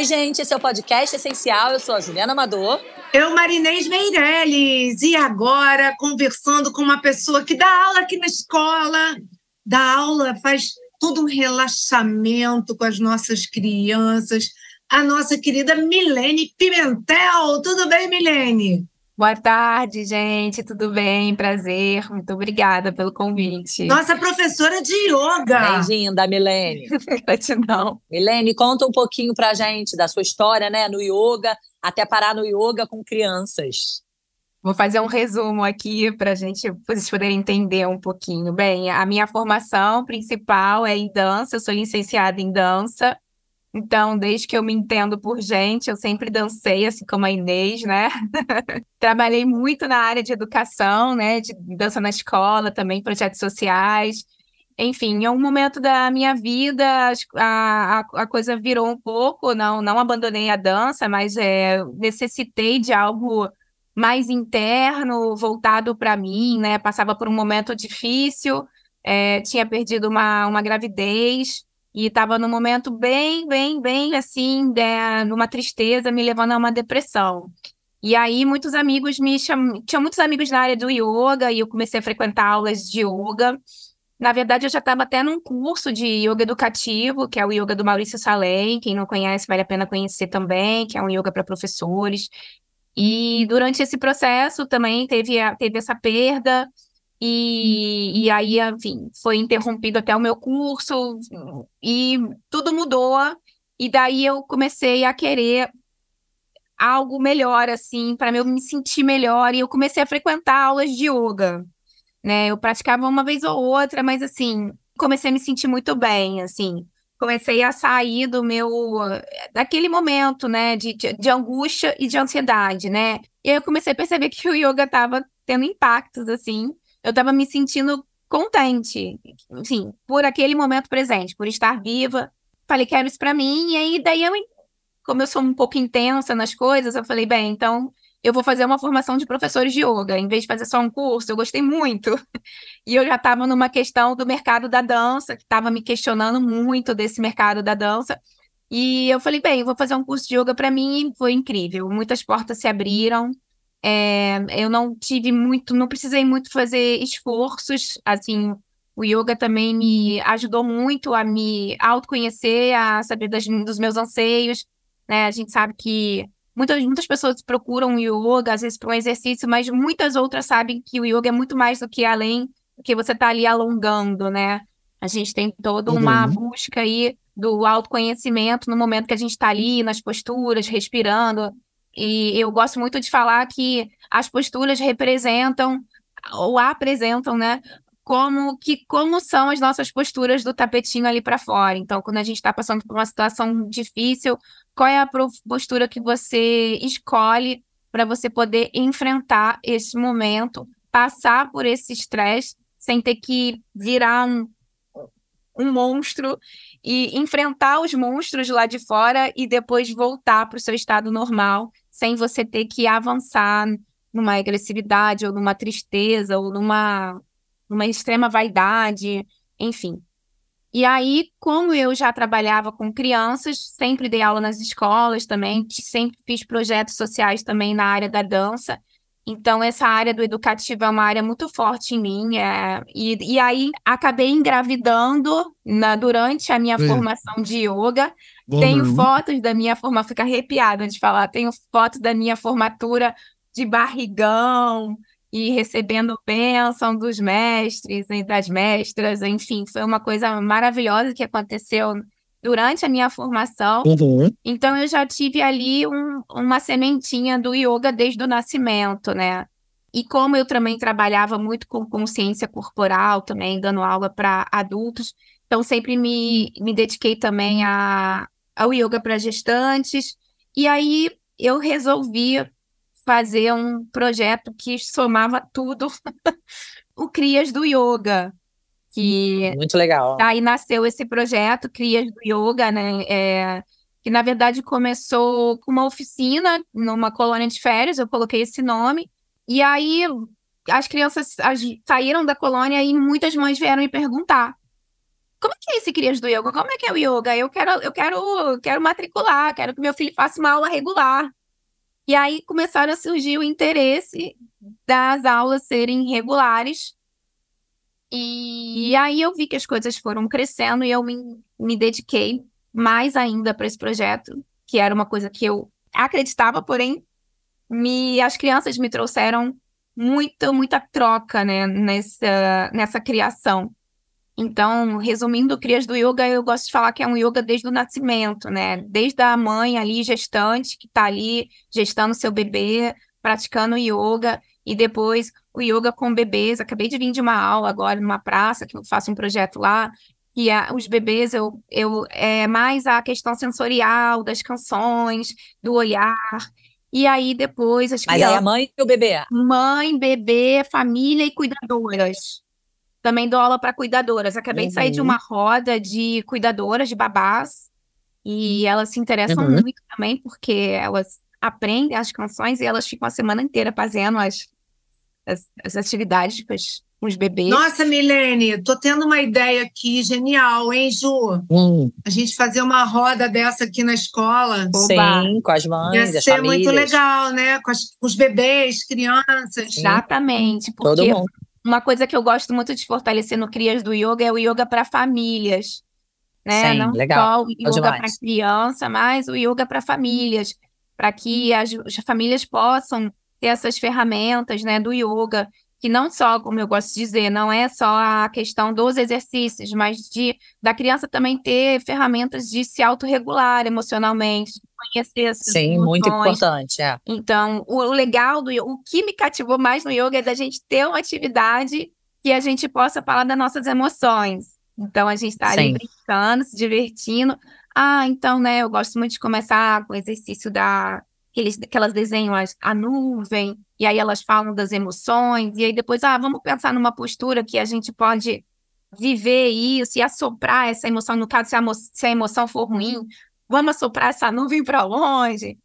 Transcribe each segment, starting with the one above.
Oi, gente, esse é o podcast Essencial. Eu sou a Juliana Amador. Eu, Marinês Meirelles. E agora, conversando com uma pessoa que dá aula aqui na escola, dá aula, faz todo um relaxamento com as nossas crianças, a nossa querida Milene Pimentel. Tudo bem, Milene? Boa tarde, gente. Tudo bem? Prazer. Muito obrigada pelo convite. Nossa professora de yoga. Bem-vinda, Milene. Gratidão. Milene, conta um pouquinho pra gente da sua história, né, no yoga, até parar no yoga com crianças. Vou fazer um resumo aqui para gente, vocês poderem entender um pouquinho. Bem, a minha formação principal é em dança, eu sou licenciada em dança. Então, desde que eu me entendo por gente, eu sempre dancei, assim como a Inês, né? Trabalhei muito na área de educação, né? De dança na escola, também projetos sociais. Enfim, em um momento da minha vida, a, a, a coisa virou um pouco, não, não abandonei a dança, mas é, necessitei de algo mais interno, voltado para mim, né? Passava por um momento difícil, é, tinha perdido uma, uma gravidez, e estava num momento bem, bem, bem assim, de, numa tristeza, me levando a uma depressão. E aí muitos amigos me chamam, tinha muitos amigos na área do yoga e eu comecei a frequentar aulas de yoga. Na verdade, eu já estava até num curso de yoga educativo, que é o yoga do Maurício Salem. Quem não conhece, vale a pena conhecer também, que é um yoga para professores. E durante esse processo também teve, teve essa perda, e, e aí, enfim, foi interrompido até o meu curso e tudo mudou. E daí eu comecei a querer algo melhor, assim, para eu me sentir melhor. E eu comecei a frequentar aulas de yoga, né? Eu praticava uma vez ou outra, mas assim, comecei a me sentir muito bem, assim. Comecei a sair do meu, daquele momento, né, de, de, de angústia e de ansiedade, né? E aí eu comecei a perceber que o yoga estava tendo impactos, assim, eu estava me sentindo contente, assim, por aquele momento presente, por estar viva. Falei, quero isso para mim. E aí, daí eu, como eu sou um pouco intensa nas coisas, eu falei, bem, então eu vou fazer uma formação de professores de yoga, em vez de fazer só um curso. Eu gostei muito. E eu já estava numa questão do mercado da dança, que estava me questionando muito desse mercado da dança. E eu falei, bem, eu vou fazer um curso de yoga para mim e foi incrível. Muitas portas se abriram. É, eu não tive muito, não precisei muito fazer esforços, assim, o yoga também me ajudou muito a me autoconhecer, a saber das, dos meus anseios, né? A gente sabe que muitas, muitas pessoas procuram o yoga, às vezes para um exercício, mas muitas outras sabem que o yoga é muito mais do que além do que você está ali alongando, né? A gente tem toda uma uhum. busca aí do autoconhecimento no momento que a gente está ali, nas posturas, respirando, e eu gosto muito de falar que as posturas representam ou apresentam, né, como que como são as nossas posturas do tapetinho ali para fora. Então, quando a gente está passando por uma situação difícil, qual é a postura que você escolhe para você poder enfrentar esse momento, passar por esse estresse sem ter que virar um, um monstro e enfrentar os monstros lá de fora e depois voltar para o seu estado normal sem você ter que avançar numa agressividade ou numa tristeza ou numa, numa extrema vaidade, enfim. E aí, como eu já trabalhava com crianças, sempre dei aula nas escolas também, sempre fiz projetos sociais também na área da dança. Então, essa área do educativo é uma área muito forte em mim. É... E, e aí, acabei engravidando na, durante a minha é. formação de yoga. Bom, tenho fotos da minha formatura, fica arrepiada de falar. Tenho fotos da minha formatura de barrigão e recebendo bênção dos mestres e das mestras. Enfim, foi uma coisa maravilhosa que aconteceu durante a minha formação. Uhum. Então eu já tive ali um, uma sementinha do yoga desde o nascimento, né? E como eu também trabalhava muito com consciência corporal, também dando aula para adultos, então sempre me, me dediquei também a, ao yoga para gestantes. E aí eu resolvi fazer um projeto que somava tudo, o Crias do Yoga, que muito legal. Aí nasceu esse projeto Crias do Yoga, né? É, que na verdade começou com uma oficina numa colônia de férias, eu coloquei esse nome. E aí as crianças as, saíram da colônia e muitas mães vieram me perguntar como é que é esse Crias do Yoga? Como é que é o yoga? Eu quero, eu quero, quero matricular, quero que meu filho faça uma aula regular. E aí começaram a surgir o interesse das aulas serem regulares. E aí eu vi que as coisas foram crescendo e eu me, me dediquei mais ainda para esse projeto, que era uma coisa que eu acreditava, porém me, as crianças me trouxeram muita, muita troca né, nessa, nessa criação. Então, resumindo, Crias do Yoga, eu gosto de falar que é um yoga desde o nascimento, né? Desde a mãe ali, gestante, que está ali gestando seu bebê, praticando yoga, e depois o yoga com bebês. Acabei de vir de uma aula agora numa praça, que eu faço um projeto lá, e a, os bebês, eu, eu é mais a questão sensorial das canções, do olhar. E aí depois as Mas crianças. aí a mãe e o bebê. Mãe, bebê, família e cuidadoras. Também dou aula para cuidadoras. Acabei de sair de Uhum. uma roda de cuidadoras, de babás, e elas se interessam Uhum. muito também, porque elas aprendem as canções e elas ficam a semana inteira fazendo as, as, as atividades com, as- com os bebês. Nossa, Milene, tô tendo uma ideia aqui genial, hein, Ju? Hum, A gente fazer uma roda dessa aqui na escola. Oba. sim, com as Ia mães, as ser muito famílias. legal, né? Com, as- com os bebês, crianças. Exatamente, Todo porque mundo. uma coisa que eu gosto muito de fortalecer no Crias do Yoga é o yoga para famílias, né? Sim, Não legal. só o yoga para criança, mas o yoga para famílias, para que as, as famílias possam ter essas ferramentas, né, do yoga, que não só, como eu gosto de dizer, não é só a questão dos exercícios, mas de da criança também ter ferramentas de se autorregular emocionalmente, de conhecer Sim, muito emoções, importante, é. então, o, legal do o que me cativou mais no yoga é da gente ter uma atividade que a gente possa falar das nossas emoções. Então, a gente está ali brincando, se divertindo. Ah, então, né, eu gosto muito de começar com o exercício da que, eles, que elas desenham as- a nuvem, e aí elas falam das emoções, e aí depois, ah, vamos pensar numa postura que a gente pode viver isso e assoprar essa emoção, no caso, se a, se a emoção for ruim, vamos assoprar essa nuvem para longe.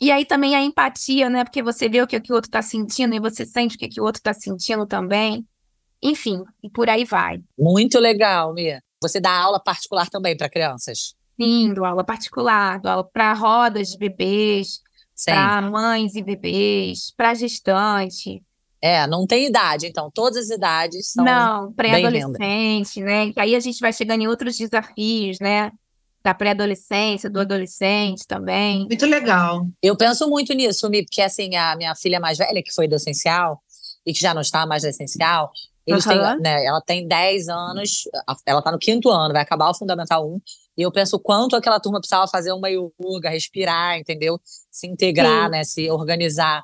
E aí também a empatia, né? Porque você vê o que, que o outro está sentindo e você sente o que, que o outro está sentindo também. Enfim, e por aí vai. Muito legal, Mia. Você dá aula particular também para crianças? Sim, dou aula particular, dou aula para rodas de bebês. Para mães e bebês, para gestante. É, não tem idade, então. Todas as idades são. Não, pré-adolescente, né? E aí a gente vai chegando em outros desafios, né? Da pré-adolescência, do adolescente também. Muito legal. Eu penso muito nisso, Mi, porque assim, a minha filha mais velha, que foi do essencial, e que já não está mais do essencial, eles Aham. têm, né, ela tem 10 anos, ela está no quinto ano, vai acabar o Fundamental 1, e eu penso o quanto aquela turma precisava fazer uma yoga, respirar, entendeu? Se integrar, Sim. né, se organizar.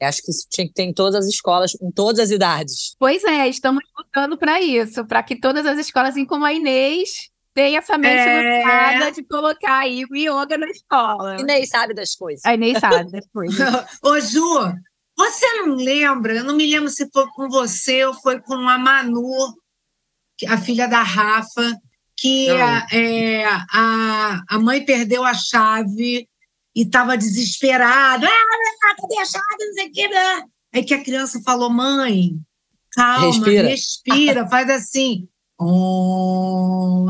Eu acho que isso tinha que ter em todas as escolas, em todas as idades. Pois é, estamos lutando para isso, para que todas as escolas, assim como a Inês, tenham essa mente É. lutada de colocar aí o yoga na escola. Inês sabe das coisas. A Inês sabe depois. Ô, Ju, você não lembra? Eu não me lembro se foi com você ou foi com a Manu, a filha da Rafa, que a, é, a, a mãe perdeu a chave e estava desesperada. Ah, cadê a chave? Não sei o que. né? Aí que a criança falou: mãe, calma, Respira. respira, faz assim. Oh.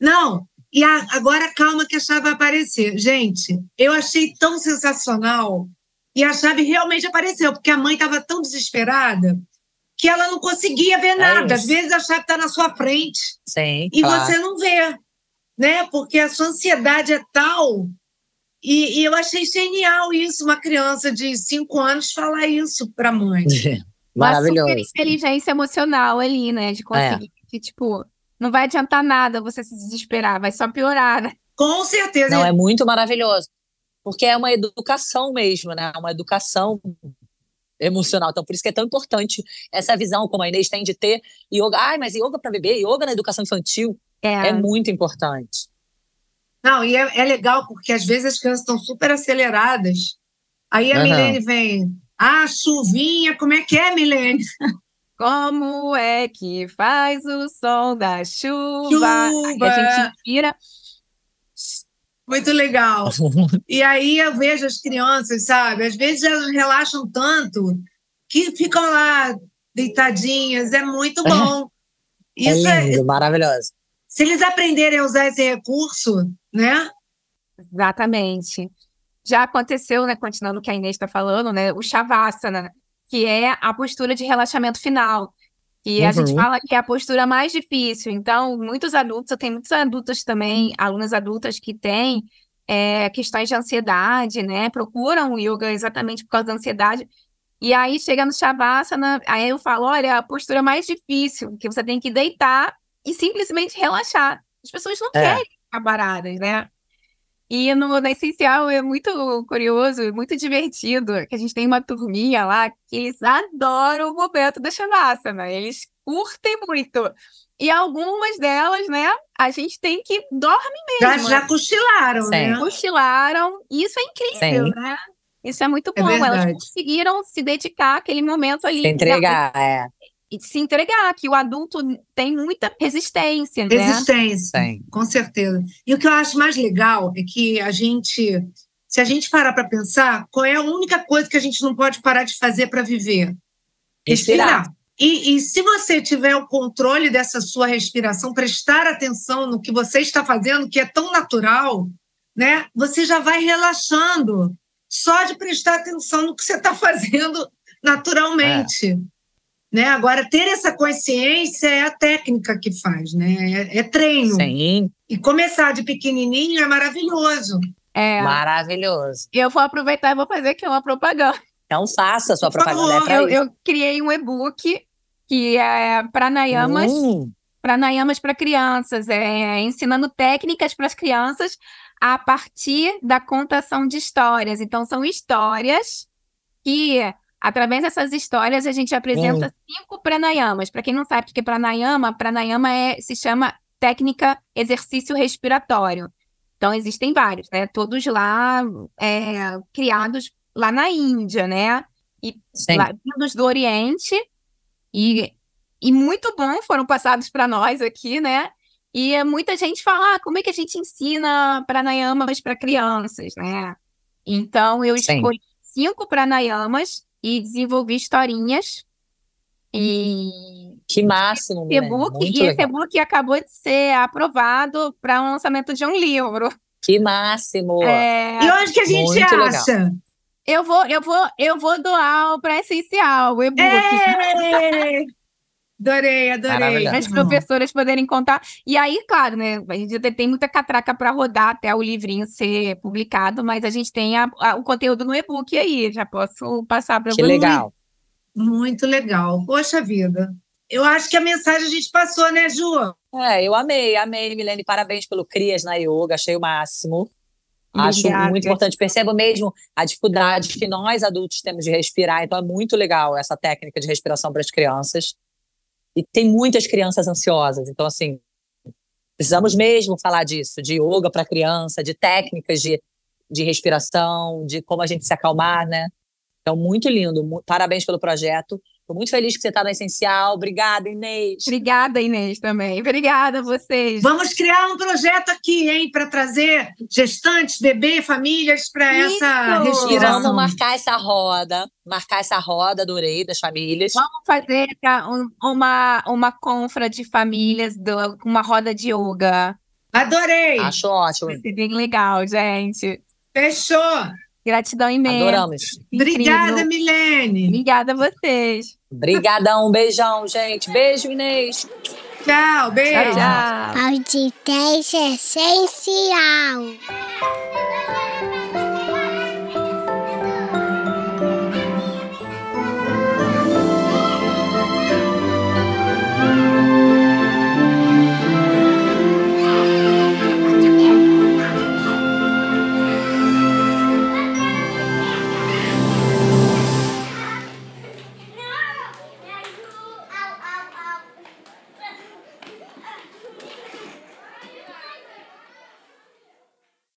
Não, e a- agora calma que a chave vai aparecer. Gente, eu achei tão sensacional. E a chave realmente apareceu, porque a mãe estava tão desesperada que ela não conseguia ver nada. Às isso. vezes a chave está na sua frente Sim, e claro. você não vê, né? Porque a sua ansiedade é tal. E, e eu achei genial isso, uma criança de cinco anos falar isso para a mãe. Uma super Maravilhoso. inteligência emocional ali, né? De conseguir que, tipo, não vai adiantar nada você se desesperar, vai só piorar, né? Com certeza. Não, é muito maravilhoso. Porque é uma educação mesmo, né? Uma educação emocional. Então, por isso que é tão importante essa visão, como a Inês tem de ter yoga. Ai, mas yoga para bebê, yoga na educação infantil É, é muito importante. Não, e é, é legal porque às vezes as crianças estão super aceleradas. Aí a Aham. Milene vem, ah, chuvinha, como é que é, Milene? Como é que faz o som da chuva? Aí Chuva. a gente tira. Muito legal. E aí eu vejo as crianças, sabe? Às vezes elas relaxam tanto que ficam lá deitadinhas. É muito bom. Isso é é, lindo, maravilhoso. Se eles aprenderem a usar esse recurso, né? Exatamente. Já aconteceu, né, continuando o que a Inês está falando, né, o Shavasana, que é a postura de relaxamento final. E uhum. a gente uhum. fala que é a postura mais difícil. Então, muitos adultos, eu tenho muitos adultos também, alunas adultas que têm é, questões de ansiedade, né? Procuram o yoga exatamente por causa da ansiedade. E aí chega no Shavasana, aí eu falo: olha, é a postura mais difícil, que você tem que deitar e simplesmente relaxar. As pessoas não é. querem ficar paradas, né? E no, no Essencial é muito curioso, muito divertido, que a gente tem uma turminha lá que eles adoram o momento da Shavasana, eles curtem muito. E algumas delas, né, a gente tem que dorme mesmo. Já, já cochilaram, Sim. né? Cochilaram, e isso é incrível, Sim. né? Isso é muito é bom. É Elas conseguiram se dedicar àquele momento ali. Se entregar, é e se entregar, que o adulto tem muita resistência. Né? Resistência, né? com certeza. E o que eu acho mais legal é que a gente, se a gente parar para pensar, qual é a única coisa que a gente não pode parar de fazer para viver? Respirar. E, e, se você tiver o controle dessa sua respiração, prestar atenção no que você está fazendo, que é tão natural, né? Você já vai relaxando só de prestar atenção no que você está fazendo naturalmente. É. Né? Agora, ter essa consciência é a técnica que faz, né? É, é treino. Sim. E começar de pequenininho é maravilhoso. É. Maravilhoso. E eu vou aproveitar e vou fazer aqui uma propaganda. Então faça a sua Por propaganda. É eu, eu, criei um e-book que é pranayamas, hum. pranayamas para crianças, é ensinando técnicas para as crianças a partir da contação de histórias. Então são histórias que Através dessas histórias, a gente apresenta hum. cinco pranayamas. Para quem não sabe o que é pranayama, pranayama é, se chama técnica exercício respiratório. Então, existem vários, né? Todos lá é, criados lá na Índia, né? E lá, vindos do Oriente. E, e muito bom, foram passados para nós aqui, né? E muita gente fala, ah, como é que a gente ensina pranayamas para crianças, né? Então, eu Sim. escolhi cinco pranayamas e desenvolvi historinhas. E que máximo, esse e esse e-book acabou de ser aprovado para o um lançamento de um livro. Que máximo! É... E onde que a gente Muito acha? Legal. Eu vou, eu vou, eu vou doar para essencial o e-book. Adorei, adorei. As professoras poderem contar. E aí, claro, né? A gente tem muita catraca para rodar até o livrinho ser publicado, mas a gente tem a, a, o conteúdo no e-book aí. Já posso passar para você. Que legal. Muito legal. Poxa vida. Eu acho que a mensagem a gente passou, né, Ju? É, eu amei, amei, Milene. Parabéns pelo Crias na Yoga, achei o máximo. Acho muito importante. Percebo mesmo a dificuldade que nós adultos temos de respirar, então é muito legal essa técnica de respiração para as crianças. E tem muitas crianças ansiosas. Então, assim, precisamos mesmo falar disso, de yoga para criança, de técnicas de, de respiração, de como a gente se acalmar, né? Então, muito lindo. Parabéns pelo projeto. Estou muito feliz que você está no Essencial. Obrigada, Inês. Obrigada, Inês, também. Obrigada a vocês. Vamos criar um projeto aqui, hein, para trazer gestantes, bebê, famílias para essa respiração. Vamos marcar essa roda, marcar essa roda, adorei, das famílias. Vamos fazer uma, uma confra de famílias, uma roda de yoga. Adorei! Acho ótimo. Vai ser bem legal, gente. Fechou! Gratidão imensa. Adoramos. Obrigada, Milene. Obrigada a vocês. Obrigadão, um beijão, gente. Beijo, Inês. Tchau, beijo. Tchau, tchau. Podcast essencial.